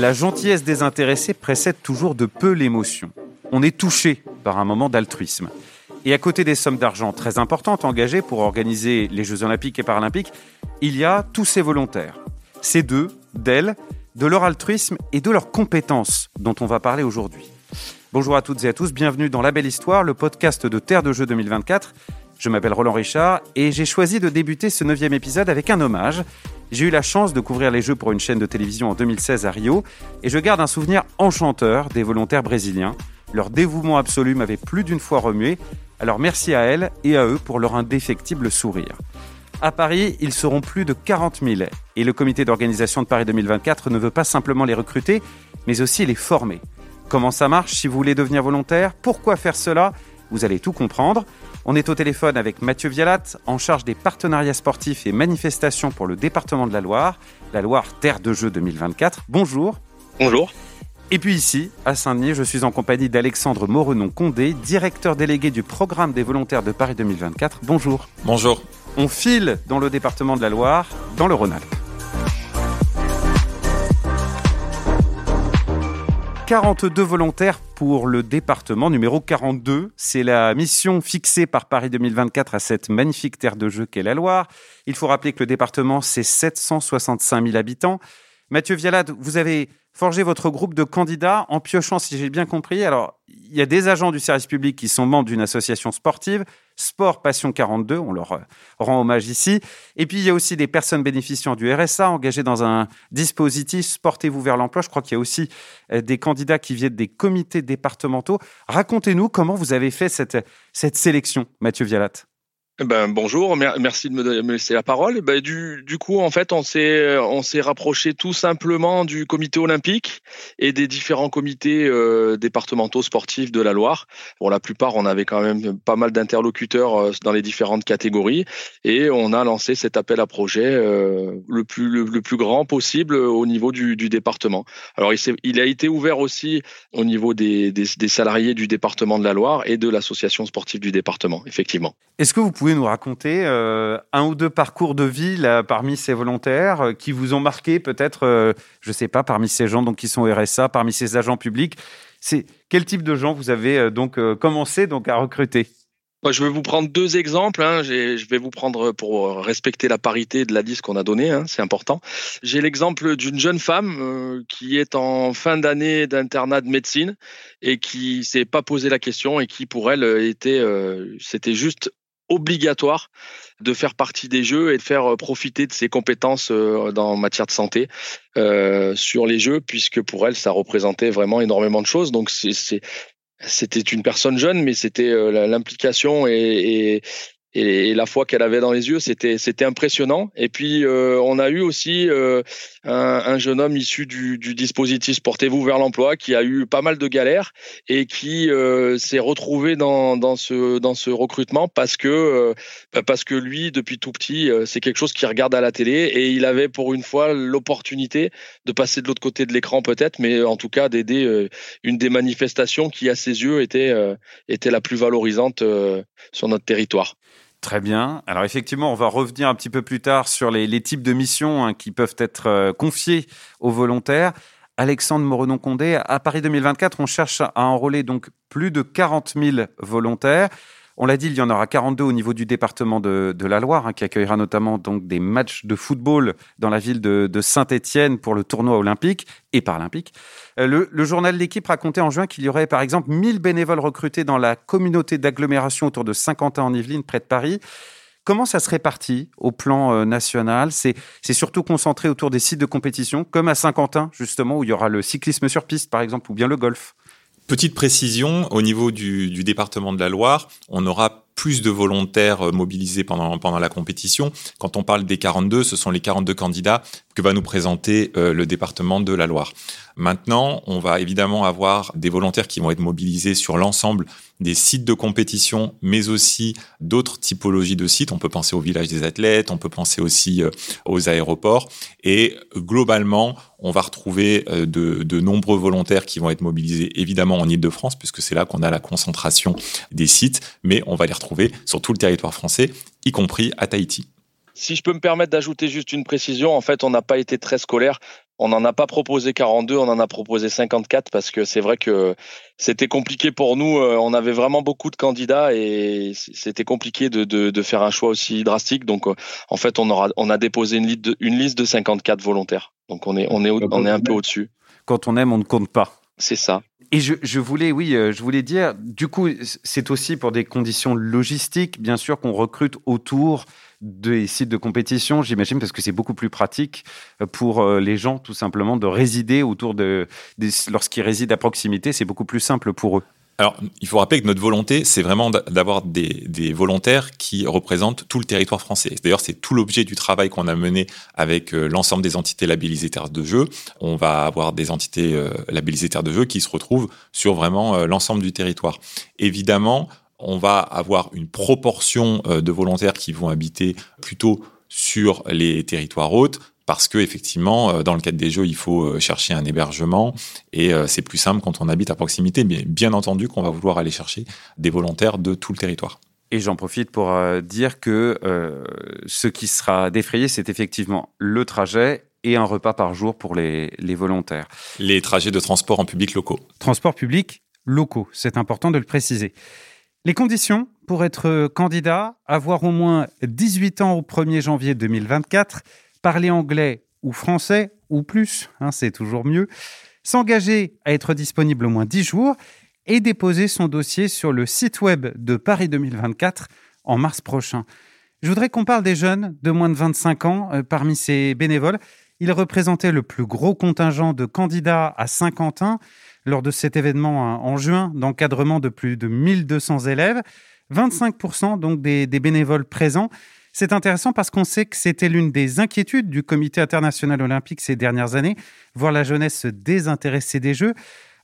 La gentillesse désintéressée précède toujours de peu l'émotion. On est touché par un moment d'altruisme. Et à côté des sommes d'argent très importantes engagées pour organiser les Jeux olympiques et paralympiques, il y a tous ces volontaires. Ces d'eux, d'elles, de leur altruisme et de leurs compétences dont on va parler aujourd'hui. Bonjour à toutes et à tous, bienvenue dans La Belle Histoire, le podcast de Terre de Jeux 2024. Je m'appelle Roland Richard et j'ai choisi de débuter ce neuvième épisode avec un hommage. J'ai eu la chance de couvrir les Jeux pour une chaîne de télévision en 2016 à Rio et je garde un souvenir enchanteur des volontaires brésiliens. Leur dévouement absolu m'avait plus d'une fois remué, alors merci à elles et à eux pour leur indéfectible sourire. À Paris, ils seront plus de 40 000 et le comité d'organisation de Paris 2024 ne veut pas simplement les recruter, mais aussi les former. Comment ça marche si vous voulez devenir volontaire? Pourquoi faire cela? Vous allez tout comprendre. On est au téléphone avec Mathieu Vialat, en charge des partenariats sportifs et manifestations pour le département de la Loire, la Loire Terre de Jeux 2024. Bonjour. Bonjour. Et puis ici, à Saint-Denis, je suis en compagnie d'Alexandre Morenon-Condé, directeur délégué du programme des volontaires de Paris 2024. Bonjour. Bonjour. On file dans le département de la Loire, dans le Rhône-Alpes. 42 volontaires pour le département numéro 42. C'est la mission fixée par Paris 2024 à cette magnifique terre de jeu qu'est la Loire. Il faut rappeler que le département, c'est 765 000 habitants. Mathieu Vialade, vous avez forgé votre groupe de candidats en piochant, si j'ai bien compris. Alors, il y a des agents du service public qui sont membres d'une association sportive, Sport Passion 42, on leur euh, rend hommage ici. Et puis, il y a aussi des personnes bénéficiant du RSA engagées dans un dispositif Sportez-vous vers l'emploi. Je crois qu'il y a aussi euh, des candidats qui viennent des comités départementaux. Racontez-nous comment vous avez fait cette, cette sélection, Mathieu Vialat. Eh ben, bonjour, merci de me laisser la parole. Eh ben, du, coup, en fait, on s'est on s'est rapproché tout simplement du comité olympique et des différents comités euh, départementaux sportifs de la Loire. Pour la plupart, on avait quand même pas mal d'interlocuteurs euh, dans les différentes catégories et on a lancé cet appel à projet euh, le plus le, plus grand possible au niveau du, du département. Alors, il, il, a été ouvert aussi au niveau des, des, des salariés du département de la Loire et de l'association sportive du département, effectivement. Est-ce que vous pouvez nous raconter euh, un ou deux parcours de vie parmi ces volontaires euh, qui vous ont marqué peut-être, euh, je ne sais pas, parmi ces gens donc, qui sont RSA, parmi ces agents publics C'est Quel type de gens vous avez donc commencé donc, à recruter? Je vais vous prendre deux exemples. Hein. Je vais vous prendre pour respecter la parité de la liste qu'on a donnée, hein. c'est important. J'ai l'exemple d'une jeune femme qui est en fin d'année d'internat de médecine et qui s'est pas posé la question et qui pour elle était, c'était juste obligatoire de faire partie des jeux et de faire euh, profiter de ses compétences euh, dans matière de santé euh, sur les jeux, puisque pour elle, ça représentait vraiment énormément de choses. Donc c'était une personne jeune, mais c'était l'implication et la foi qu'elle avait dans les yeux, c'était c'était impressionnant. Et puis euh, on a eu aussi euh, un, un, jeune homme issu du, du dispositif Portez-vous vers l'emploi qui a eu pas mal de galères et qui euh, s'est retrouvé dans, dans ce dans ce recrutement parce que bah, parce que lui depuis tout petit c'est quelque chose qu'il regarde à la télé et il avait pour une fois l'opportunité de passer de l'autre côté de l'écran peut-être, mais en tout cas d'aider une des manifestations qui à ses yeux était était la plus valorisante sur notre territoire. Très bien. Alors effectivement, on va revenir un petit peu plus tard sur les, types de missions hein, qui peuvent être euh, confiées aux volontaires. Alexandre Morenon-Condé, à Paris 2024, on cherche à enrôler donc plus de 40 000 volontaires. On l'a dit, il y en aura 42 au niveau du département de, la Loire, hein, qui accueillera notamment donc des matchs de football dans la ville de, Saint-Étienne pour le tournoi olympique et paralympique. Euh, le, le journal L'équipe racontait en juin qu'il y aurait par exemple 1000 bénévoles recrutés dans la communauté d'agglomération autour de Saint-Quentin en Yvelines, près de Paris. Comment ça se répartit au plan euh, national? C'est surtout concentré autour des sites de compétition, comme à Saint-Quentin, justement, où il y aura le cyclisme sur piste, par exemple, ou bien le golf. Petite précision, au niveau du, département de la Loire, on aura plus de volontaires euh, mobilisés pendant, pendant la compétition. Quand on parle des 42, ce sont les 42 candidats que va nous présenter euh, le département de la Loire. Maintenant, on va évidemment avoir des volontaires qui vont être mobilisés sur l'ensemble des sites de compétition, mais aussi d'autres typologies de sites. On peut penser au village des athlètes, on peut penser aussi euh, aux aéroports. Et globalement, on va retrouver de, de nombreux volontaires qui vont être mobilisés évidemment en Ile-de-France, puisque c'est là qu'on a la concentration des sites, mais on va les retrouver sur tout le territoire français, y compris à Tahiti. Si je peux me permettre d'ajouter juste une précision, en fait, on n'a pas été très scolaire On n'en a pas proposé 42, on en a proposé 54 parce que c'est vrai que c'était compliqué pour nous. Euh, on avait vraiment beaucoup de candidats et c'était compliqué de, de, faire un choix aussi drastique. Donc, euh, en fait, on, aura, on a déposé une liste, de, une liste de 54 volontaires. Donc, on est, on est, on est un peu au-dessus. Quand on aime, on ne compte pas. C'est ça. Et je, voulais, oui, euh, je voulais dire, du coup, c'est aussi pour des conditions logistiques, bien sûr, qu'on recrute autour des sites de compétition, j'imagine, parce que c'est beaucoup plus pratique euh, pour euh, les gens, tout simplement, de résider autour de. Lorsqu'ils résident à proximité, c'est beaucoup plus simple pour eux. Alors, il faut rappeler que notre volonté, c'est vraiment d'avoir des, volontaires qui représentent tout le territoire français. D'ailleurs, c'est tout l'objet du travail qu'on a mené avec euh, l'ensemble des entités labellisées terres de jeu. On va avoir des entités labellisées terres de jeu qui se retrouvent sur vraiment l'ensemble du territoire. Évidemment, on va avoir une proportion euh, de volontaires qui vont habiter plutôt sur les territoires hautes parce que effectivement euh, dans le cadre des jeux il faut euh, chercher un hébergement et c'est plus simple quand on habite à proximité mais bien entendu qu'on va vouloir aller chercher des volontaires de tout le territoire. Et j'en profite pour dire que ce qui sera défrayé, c'est effectivement le trajet et un repas par jour pour les, les volontaires. Les trajets de transport en public locaux. Transport public locaux, c'est important de le préciser. Les conditions pour être candidat, avoir au moins 18 ans au 1er janvier 2024, parler anglais ou français ou plus, hein, c'est toujours mieux, s'engager à être disponible au moins 10 jours et déposer son dossier sur le site web de Paris 2024 en mars prochain. Je voudrais qu'on parle des jeunes de moins de 25 ans euh, parmi ces bénévoles. Ils représentaient le plus gros contingent de candidats à Saint-Quentin lors de cet événement hein, en juin d'encadrement de plus de 1200 élèves, 25% donc des, bénévoles présents. C'est intéressant parce qu'on sait que c'était l'une des inquiétudes du Comité international olympique ces dernières années, voir la jeunesse se désintéresser des Jeux.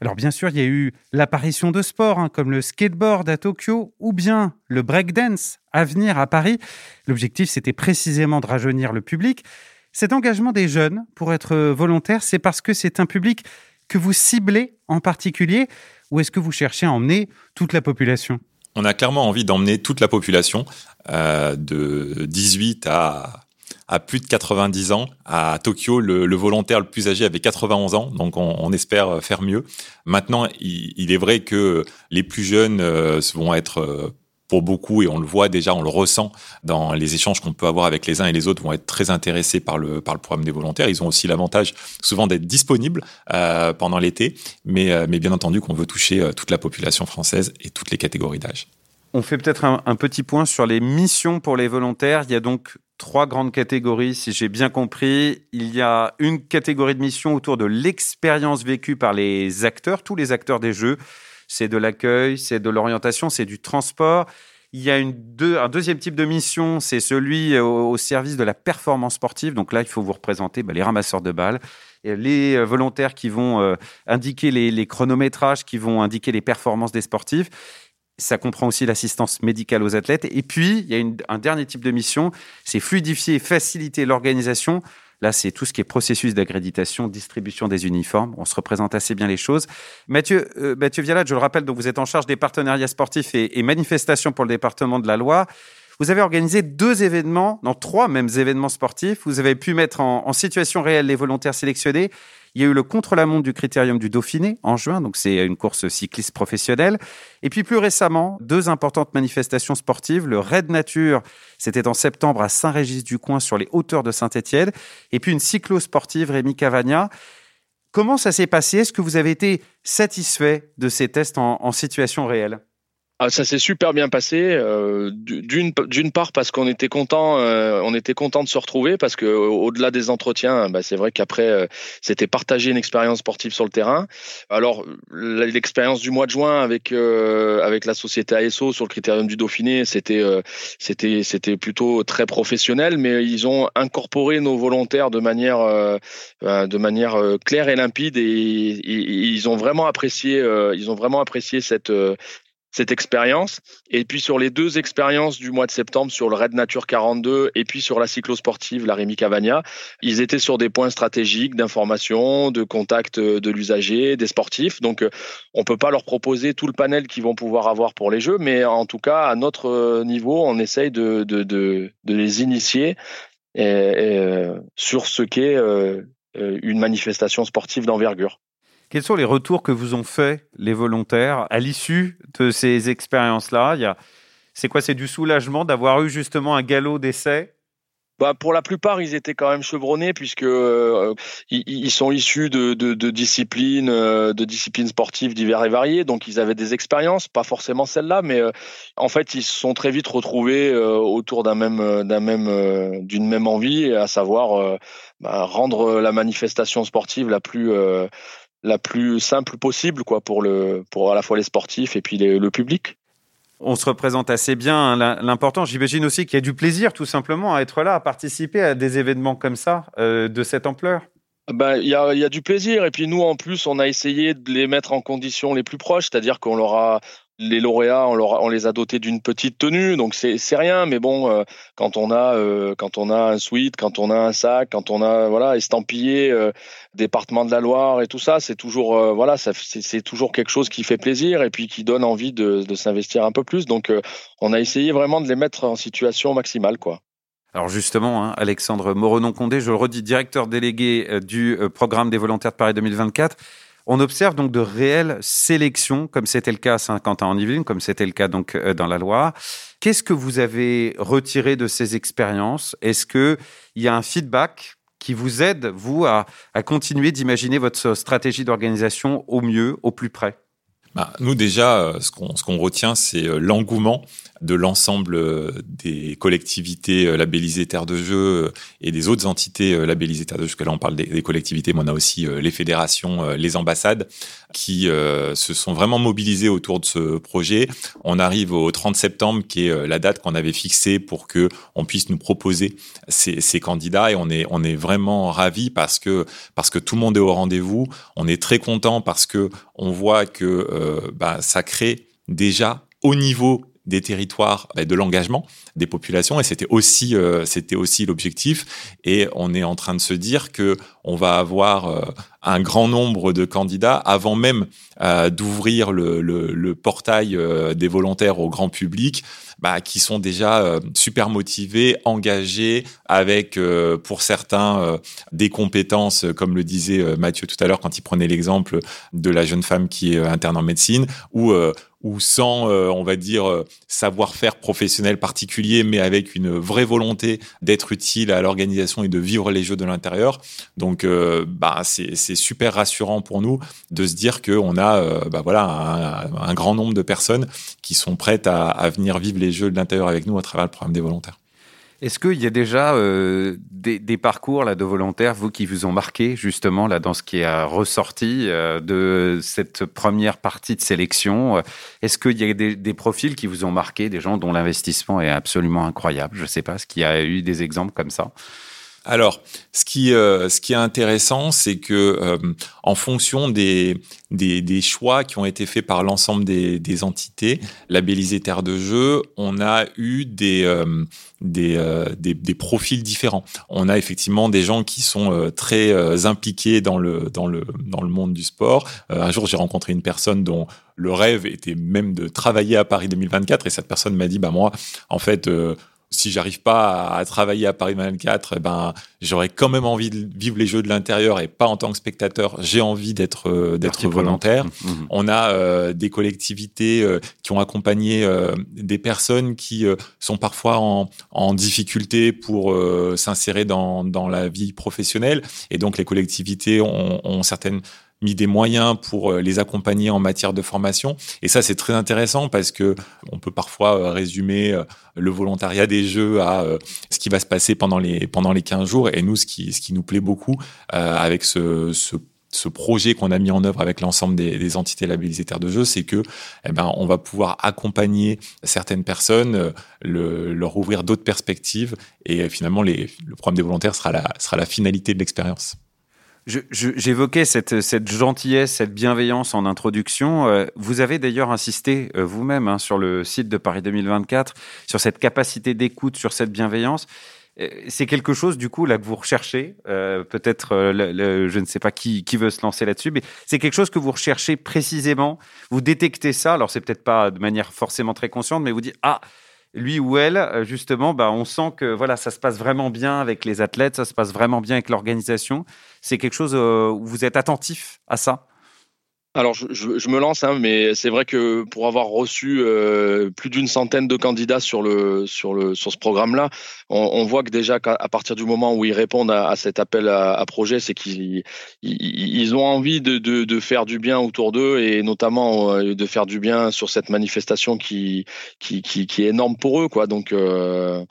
Alors bien sûr, il y a eu l'apparition de sports hein, comme le skateboard à Tokyo ou bien le breakdance à venir à Paris. L'objectif, c'était précisément de rajeunir le public. Cet engagement des jeunes pour être volontaires, c'est parce que c'est un public que vous ciblez en particulier ou est-ce que vous cherchez à emmener toute la population? On a clairement envie d'emmener toute la population euh, de 18 à, à plus de 90 ans. À Tokyo, le, volontaire le plus âgé avait 91 ans, donc on, espère faire mieux. Maintenant, il, il, est vrai que les plus jeunes euh, vont être euh, pour beaucoup, et on le voit déjà, on le ressent dans les échanges qu'on peut avoir avec les uns et les autres, vont être très intéressés par le, par le programme des volontaires. Ils ont aussi l'avantage souvent d'être disponibles euh, pendant l'été, mais, euh, mais bien entendu qu'on veut toucher euh, toute la population française et toutes les catégories d'âge. On fait peut-être un, un, petit point sur les missions pour les volontaires. Il y a donc trois grandes catégories, si j'ai bien compris. Il y a une catégorie de mission autour de l'expérience vécue par les acteurs, tous les acteurs des jeux c'est de l'accueil, c'est de l'orientation, c'est du transport. Il y a un deuxième type de mission, c'est celui au, service de la performance sportive. Donc là, il faut vous représenter bah, les ramasseurs de balles, les euh, volontaires qui vont euh, indiquer les, chronométrages, qui vont indiquer les performances des sportifs. Ça comprend aussi l'assistance médicale aux athlètes. Et puis, il y a un dernier type de mission, c'est fluidifier et faciliter l'organisation Là, c'est tout ce qui est processus d'accréditation, distribution des uniformes. On se représente assez bien les choses. Mathieu, euh, Mathieu Vialat, je le rappelle, donc vous êtes en charge des partenariats sportifs et, et manifestations pour le département de la Loire. Vous avez organisé deux événements, non trois mêmes événements sportifs. Vous avez pu mettre en, situation réelle les volontaires sélectionnés. Il y a eu le contre-la-montre du Critérium du Dauphiné en juin, donc c'est une course cycliste professionnelle. Et puis plus récemment, deux importantes manifestations sportives. Le Raid Nature, c'était en septembre à Saint-Régis-du-Coin sur les hauteurs de Saint-Étienne. Et puis une cyclo-sportive, Rémi Cavagna. Comment ça s'est passé? Est-ce que vous avez été satisfait de ces tests en situation réelle? Ah, ça s'est super bien passé. Euh, d'une part parce qu'on était content, euh, on était content de se retrouver parce que au-delà des entretiens, bah, c'est vrai qu'après euh, c'était partager une expérience sportive sur le terrain. Alors l'expérience du mois de juin avec avec la société ASO sur le critérium du Dauphiné, c'était c'était c'était plutôt très professionnel, mais ils ont incorporé nos volontaires de manière de manière claire et limpide et, et ils ont vraiment apprécié ils ont vraiment apprécié cette cette expérience. Et puis sur les deux expériences du mois de septembre, sur le Red Nature 42 et puis sur la cyclosportive, la Rémi Cavagna, ils étaient sur des points stratégiques d'information, de contact de l'usager, des sportifs. Donc on peut pas leur proposer tout le panel qu'ils vont pouvoir avoir pour les jeux, mais en tout cas à notre niveau, on essaye de, de, de, de les initier euh, sur ce qu'est euh, une manifestation sportive d'envergure. Quels sont les retours que vous ont fait les volontaires à l'issue de ces expériences-là? C'est quoi? C'est du soulagement d'avoir eu justement un galop d'essai? Bah, pour la plupart, ils étaient quand même chevronnés puisque euh, ils, sont issus de, disciplines, euh, de disciplines sportives diverses et variées. Donc, ils avaient des expériences, pas forcément celles-là, mais euh, en fait, ils se sont très vite retrouvés autour d'un même, d'un même, d'une même envie, à savoir bah, rendre la manifestation sportive la plus la plus simple possible quoi pour le pour à la fois les sportifs et puis le public on se représente assez bien. Hein, l'important, j'imagine aussi qu'il y a du plaisir tout simplement à être là, à participer à des événements comme ça, euh, de cette ampleur. Ben, il y, a, y a du plaisir et puis nous en plus on a essayé de les mettre en conditions les plus proches, c'est-à-dire qu'on leur a les lauréats, on, les a dotés d'une petite tenue, donc c'est rien, mais bon, euh, quand on a euh, quand on a un suite, quand on a un sac, quand on a voilà estampillé euh, département de la Loire et tout ça, c'est toujours voilà, c'est toujours quelque chose qui fait plaisir et puis qui donne envie de, de s'investir un peu plus. Donc on a essayé vraiment de les mettre en situation maximale, quoi. Alors justement, hein, Alexandre Moronon-Condé, je le redis, directeur délégué du programme des volontaires de Paris 2024. On observe donc de réelles sélections, comme c'était le cas à Saint-Quentin-en-Yvelines, comme c'était le cas donc euh, dans la Loire. Qu'est-ce que vous avez retiré de ces expériences? Est-ce qu'il y a un feedback qui vous aide, vous, à, continuer d'imaginer votre stratégie d'organisation au mieux, au plus près? Bah, nous déjà, euh, ce qu'on retient, c'est euh, l'engouement de l'ensemble euh, des collectivités euh, labellisées terres de jeu euh, et des autres entités labellisées terres de jeu. Jusque là, on parle des, collectivités, mais on a aussi les fédérations, les ambassades qui se sont vraiment mobilisées autour de ce projet. On arrive au 30 septembre, qui est la date qu'on avait fixée pour que on puisse nous proposer ces, ces candidats, et on est on est vraiment ravis parce que parce que tout le monde est au rendez-vous. On est très content parce que on voit que bah, ça crée déjà au niveau des territoires bah, de l'engagement des populations et c'était aussi euh, c'était aussi l'objectif. Et on est en train de se dire que on va avoir euh, un grand nombre de candidats avant même euh, d'ouvrir le, le, le, portail des volontaires au grand public bah, qui sont déjà super motivés, engagés, avec pour certains des compétences, comme le disait Mathieu tout à l'heure quand il prenait l'exemple de la jeune femme qui est interne en médecine, ou ou sans, euh, on va dire, euh, savoir-faire professionnel particulier, mais avec une vraie volonté d'être utile à l'organisation et de vivre les jeux de l'intérieur. Donc, euh, bah, c'est super rassurant pour nous de se dire qu'on a bah, voilà, un, grand nombre de personnes qui sont prêtes à, à venir vivre les jeux de l'intérieur avec nous à travers le programme des volontaires. Est-ce qu'il y a déjà euh, des, des, parcours là, de volontaires, vous, qui vous ont marqué justement là, dans ce qui est ressorti euh, de cette première partie de sélection Est-ce qu'il y a des, des, profils qui vous ont marqué, des gens dont l'investissement est absolument incroyable? Je ne sais pas, est-ce qu'il y a eu des exemples comme ça? Alors, ce qui, euh, ce qui est intéressant, c'est que euh, en fonction des, des, des, choix qui ont été faits par l'ensemble des, des, entités labellisées terre de jeu, on a eu des, euh, des, des, profils différents. On a effectivement des gens qui sont très impliqués dans le, dans, le, dans le monde du sport. un jour, j'ai rencontré une personne dont le rêve était même de travailler à Paris 2024 et cette personne m'a dit, bah moi, en fait, si j'arrive pas à, travailler à Paris 24, eh ben j'aurais quand même envie de vivre les jeux de l'intérieur et pas en tant que spectateur. J'ai envie d'être euh, d'être volontaire. Mmh, mmh. On a euh, des collectivités euh, qui ont accompagné des personnes qui sont parfois en, en difficulté pour s'insérer dans, dans la vie professionnelle et donc les collectivités ont, ont certaines mis des moyens pour euh, les accompagner en matière de formation. Et ça, c'est très intéressant parce que on peut parfois euh, résumer euh, le volontariat des jeux à ce qui va se passer pendant les, pendant les 15 jours. Et nous, ce qui, ce qui nous plaît beaucoup avec ce, ce ce projet qu'on a mis en œuvre avec l'ensemble des, des, entités labellisées terres de jeu, c'est que eh ben, on va pouvoir accompagner certaines personnes, le, leur ouvrir d'autres perspectives, et finalement, les, le programme des volontaires sera la, sera la finalité de l'expérience. J'évoquais cette, cette, gentillesse, cette bienveillance en introduction. Euh, vous avez d'ailleurs insisté euh, vous-même hein, sur le site de Paris 2024 sur cette capacité d'écoute, sur cette bienveillance. Euh, c'est quelque chose du coup là que vous recherchez. Peut-être, je ne sais pas qui, qui veut se lancer là-dessus, mais c'est quelque chose que vous recherchez précisément. Vous détectez ça. Alors c'est peut-être pas de manière forcément très consciente, mais vous dites ah lui ou elle, euh, justement, bah, on sent que voilà, ça se passe vraiment bien avec les athlètes, ça se passe vraiment bien avec l'organisation. C'est quelque chose euh, où vous êtes attentif à ça? Alors, je, me lance, hein, mais c'est vrai que pour avoir reçu euh, plus d'une centaine de candidats sur le sur le sur ce programme-là, on, on, voit que déjà qu'à partir du moment où ils répondent à, à cet appel à, à projet, c'est qu'ils ils, ont envie de, de, de, faire du bien autour d'eux et notamment euh, de faire du bien sur cette manifestation qui qui, qui, qui est énorme pour eux, quoi. Donc euh,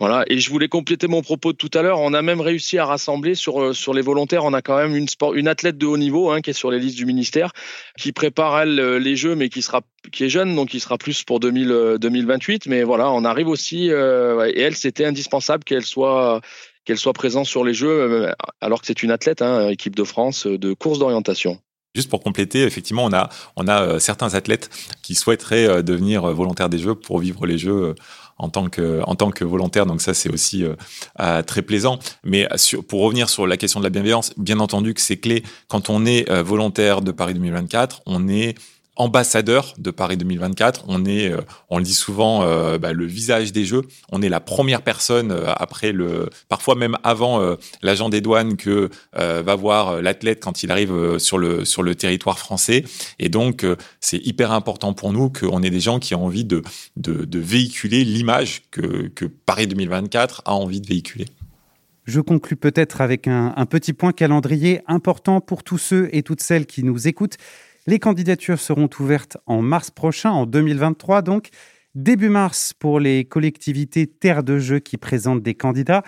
voilà, et je voulais compléter mon propos de tout à l'heure. On a même réussi à rassembler sur euh, sur les volontaires. On a quand même une sport, une athlète de haut niveau hein, qui est sur les listes du ministère, qui prépare euh, les jeux, mais qui sera qui est jeune, donc qui sera plus pour 2000, 2028. Euh, mais voilà, on arrive aussi. et elle, c'était indispensable qu'elle soit qu'elle soit présente sur les jeux, alors que c'est une athlète, hein, équipe de France de course d'orientation. Juste pour compléter, effectivement, on a, on a certains athlètes qui souhaiteraient devenir volontaires des Jeux pour vivre les Jeux en tant que en tant que volontaire. Donc ça, c'est aussi euh, euh, très plaisant. Mais pour revenir sur la question de la bienveillance, bien entendu que c'est clé. Quand on est euh, volontaire de Paris 2024, on est ambassadeur de Paris 2024. On est, euh, on le dit souvent, euh, bah, le visage des Jeux. On est la première personne euh, après le, parfois même avant l'agent des douanes que va voir l'athlète quand il arrive sur le sur le territoire français. Et donc c'est hyper important pour nous qu'on ait des gens qui ont envie de de, véhiculer l'image que que Paris 2024 a envie de véhiculer. Je conclus peut-être avec un petit point calendrier important pour tous ceux et toutes celles qui nous écoutent. Les candidatures seront ouvertes en mars prochain, en 2023 donc. Début mars pour les collectivités terres de jeu qui présentent des candidats.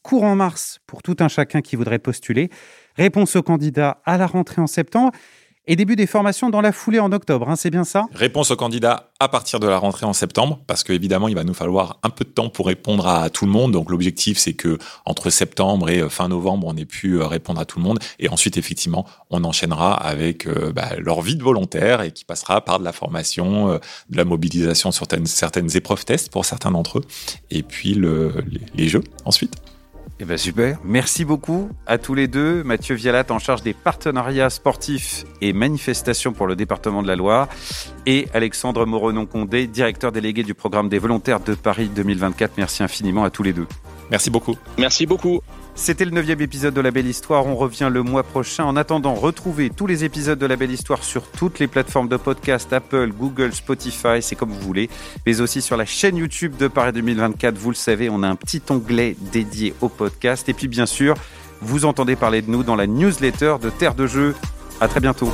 Courant mars pour tout un chacun qui voudrait postuler. Réponse aux candidats à la rentrée en septembre et début des formations dans la foulée en octobre, hein, c'est bien ça? Réponse aux candidats à partir de la rentrée en septembre, parce qu'évidemment, il va nous falloir un peu de temps pour répondre à tout le monde. Donc l'objectif, c'est que entre septembre et euh, fin novembre, on ait pu euh, répondre à tout le monde. Et ensuite, effectivement, on enchaînera avec euh, bah, leur vie de volontaire et qui passera par de la formation, de la mobilisation sur certaines, épreuves tests pour certains d'entre eux, et puis le, les jeux ensuite. Eh ben super. Merci beaucoup à tous les deux. Mathieu Vialat en charge des partenariats sportifs et manifestations pour le département de la Loire et Alexandre Moronon-Condé, directeur délégué du programme des volontaires de Paris 2024. Merci infiniment à tous les deux. Merci beaucoup. Merci beaucoup. C'était le neuvième épisode de La Belle Histoire. On revient le mois prochain. En attendant, retrouvez tous les épisodes de La Belle Histoire sur toutes les plateformes de podcast Apple, Google, Spotify, c'est comme vous voulez, mais aussi sur la chaîne YouTube de Paris 2024. Vous le savez, on a un petit onglet dédié au podcast. Et puis, bien sûr, vous entendez parler de nous dans la newsletter de Terre de Jeu. À très bientôt.